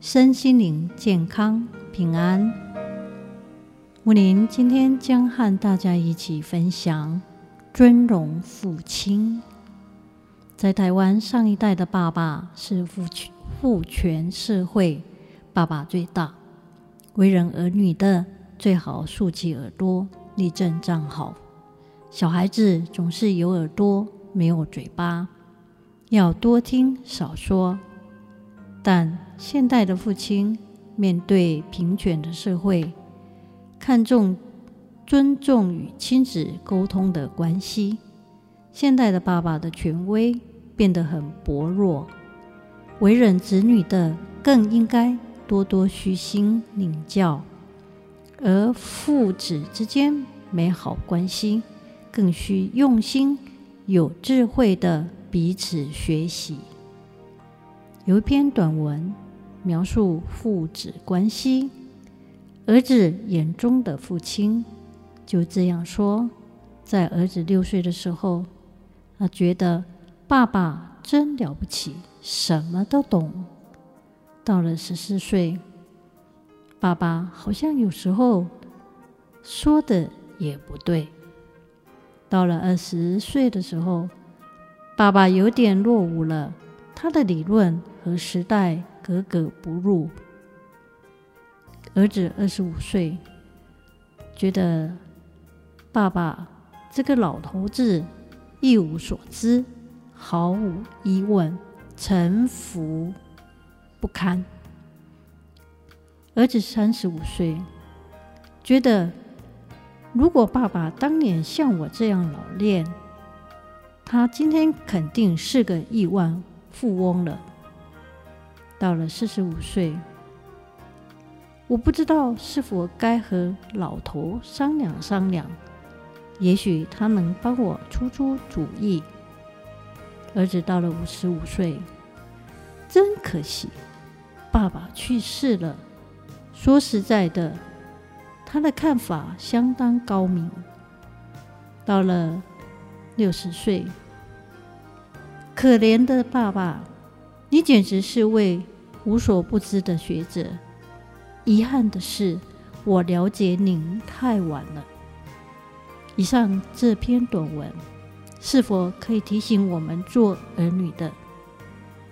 身心灵健康平安。木林今天将和大家一起分享尊荣父亲。在台湾，上一代的爸爸是父权父权社会，爸爸最大，为人儿女的最好竖起耳朵，立正站好。小孩子总是有耳朵没有嘴巴，要多听少说。但现代的父亲面对平权的社会，看重尊重与亲子沟通的关系。现代的爸爸的权威变得很薄弱，为人子女的更应该多多虚心领教，而父子之间美好关系更需用心、有智慧的彼此学习。有一篇短文描述父子关系，儿子眼中的父亲就这样说：在儿子六岁的时候，他觉得爸爸真了不起，什么都懂。到了十四岁，爸爸好像有时候说的也不对。到了二十岁的时候，爸爸有点落伍了，他的理论。和时代格格不入。儿子二十五岁，觉得爸爸这个老头子一无所知，毫无疑问，城府不堪。儿子三十五岁，觉得如果爸爸当年像我这样老练，他今天肯定是个亿万富翁了。到了四十五岁，我不知道是否该和老头商量商量，也许他能帮我出出主意。儿子到了五十五岁，真可惜，爸爸去世了。说实在的，他的看法相当高明。到了六十岁，可怜的爸爸。你简直是位无所不知的学者。遗憾的是，我了解您太晚了。以上这篇短文，是否可以提醒我们做儿女的，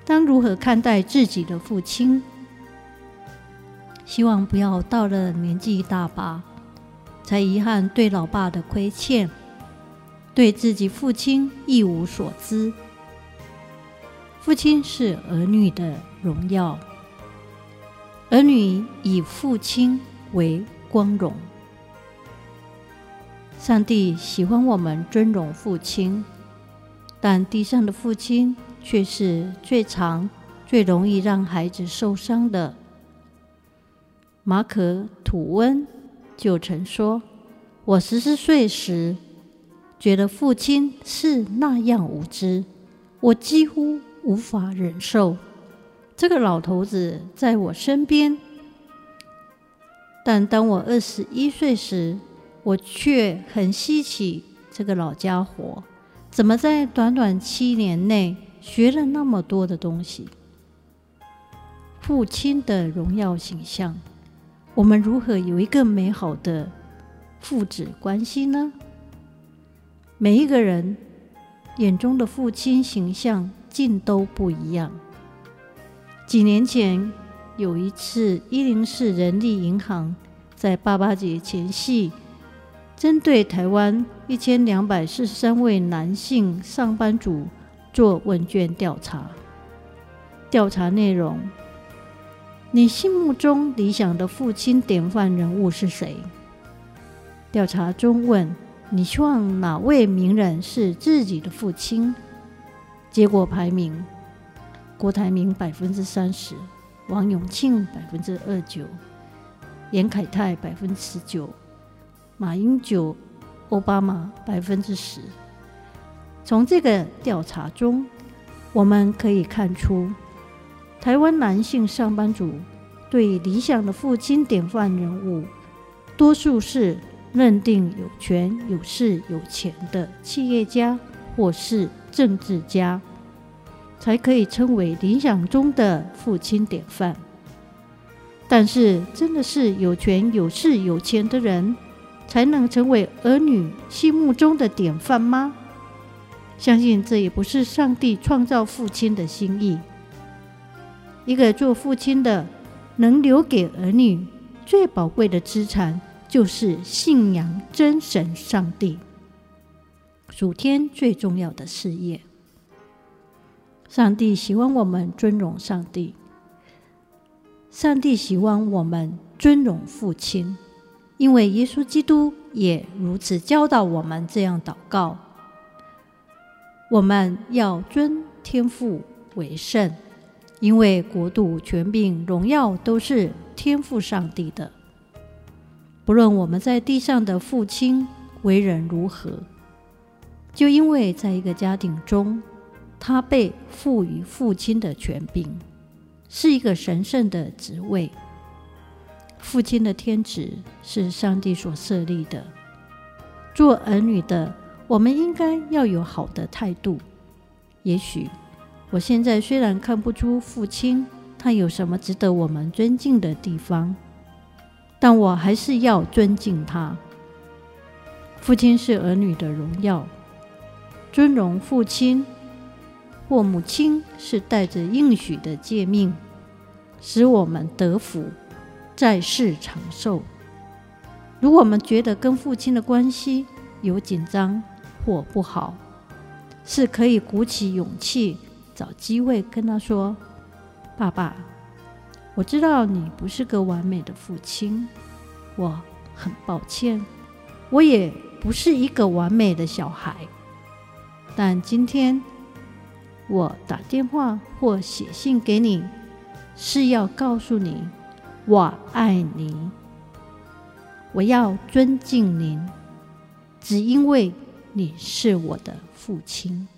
当如何看待自己的父亲？希望不要到了年纪大把，才遗憾对老爸的亏欠，对自己父亲一无所知。父亲是儿女的荣耀，儿女以父亲为光荣。上帝喜欢我们尊荣父亲，但地上的父亲却是最常、最容易让孩子受伤的。马可·吐温就曾说：“我十四岁时，觉得父亲是那样无知，我几乎……”无法忍受这个老头子在我身边，但当我二十一岁时，我却很稀奇这个老家伙怎么在短短七年内学了那么多的东西。父亲的荣耀形象，我们如何有一个美好的父子关系呢？每一个人眼中的父亲形象。尽都不一样。几年前有一次，一零四人力银行在八八节前夕，针对台湾一千两百四十三位男性上班族做问卷调查。调查内容：你心目中理想的父亲典范人物是谁？调查中问：你希望哪位名人是自己的父亲？结果排名，郭台铭百分之三十，王永庆百分之二九，严凯泰百分之十九，马英九、奥巴马百分之十。从这个调查中，我们可以看出，台湾男性上班族对理想的父亲典范人物，多数是认定有权有势有钱的企业家或是政治家。才可以称为理想中的父亲典范。但是，真的是有权有势有钱的人才能成为儿女心目中的典范吗？相信这也不是上帝创造父亲的心意。一个做父亲的，能留给儿女最宝贵的资产，就是信仰真神上帝，主天最重要的事业。上帝喜欢我们尊荣上帝，上帝喜欢我们尊荣父亲，因为耶稣基督也如此教导我们这样祷告：我们要尊天父为圣，因为国度、权柄、荣耀都是天父上帝的。不论我们在地上的父亲为人如何，就因为在一个家庭中。他被赋予父亲的权柄，是一个神圣的职位。父亲的天职是上帝所设立的。做儿女的，我们应该要有好的态度。也许我现在虽然看不出父亲他有什么值得我们尊敬的地方，但我还是要尊敬他。父亲是儿女的荣耀，尊荣父亲。或母亲是带着应许的诫命，使我们得福，在世长寿。如果我们觉得跟父亲的关系有紧张或不好，是可以鼓起勇气，找机会跟他说：“爸爸，我知道你不是个完美的父亲，我很抱歉，我也不是一个完美的小孩，但今天。”我打电话或写信给你，是要告诉你，我爱你。我要尊敬您，只因为你是我的父亲。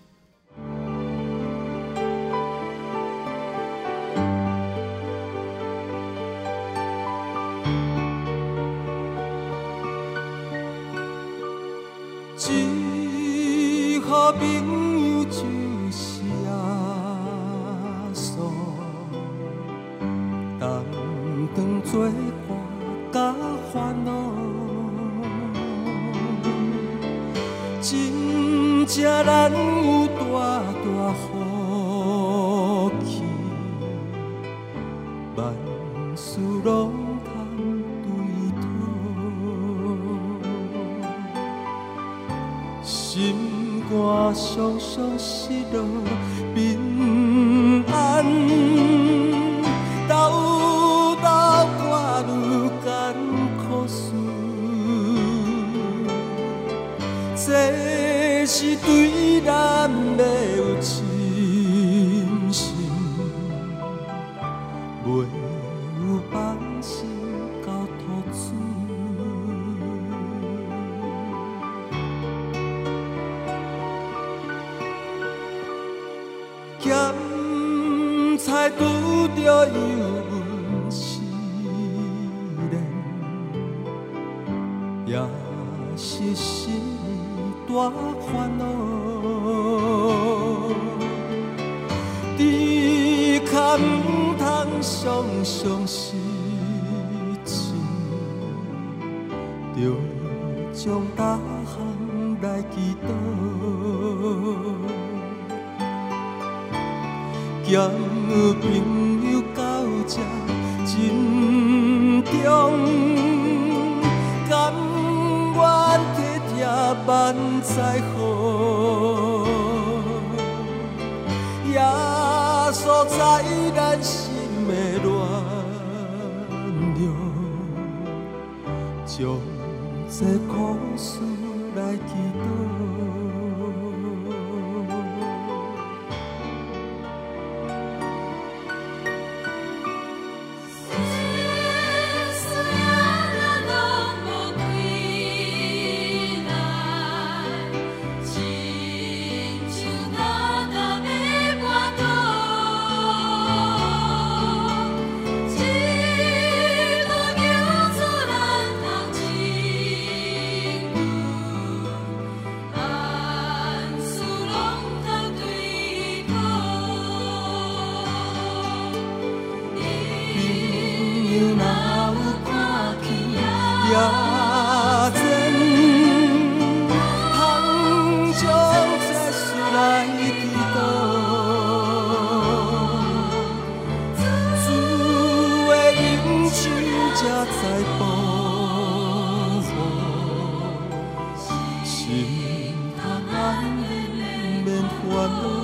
做伴甲烦恼，真正难有大大福气，万事拢通对讨，心肝常常失落平也是心。大烦恼，只可唔通常常失志，着将大项来祈祷，交朋友到这真重。万载好，耶稣在咱心的暖流，将这苦事来祈祷。哪有看去也真，含将坐世来祈，心他难免免烦恼。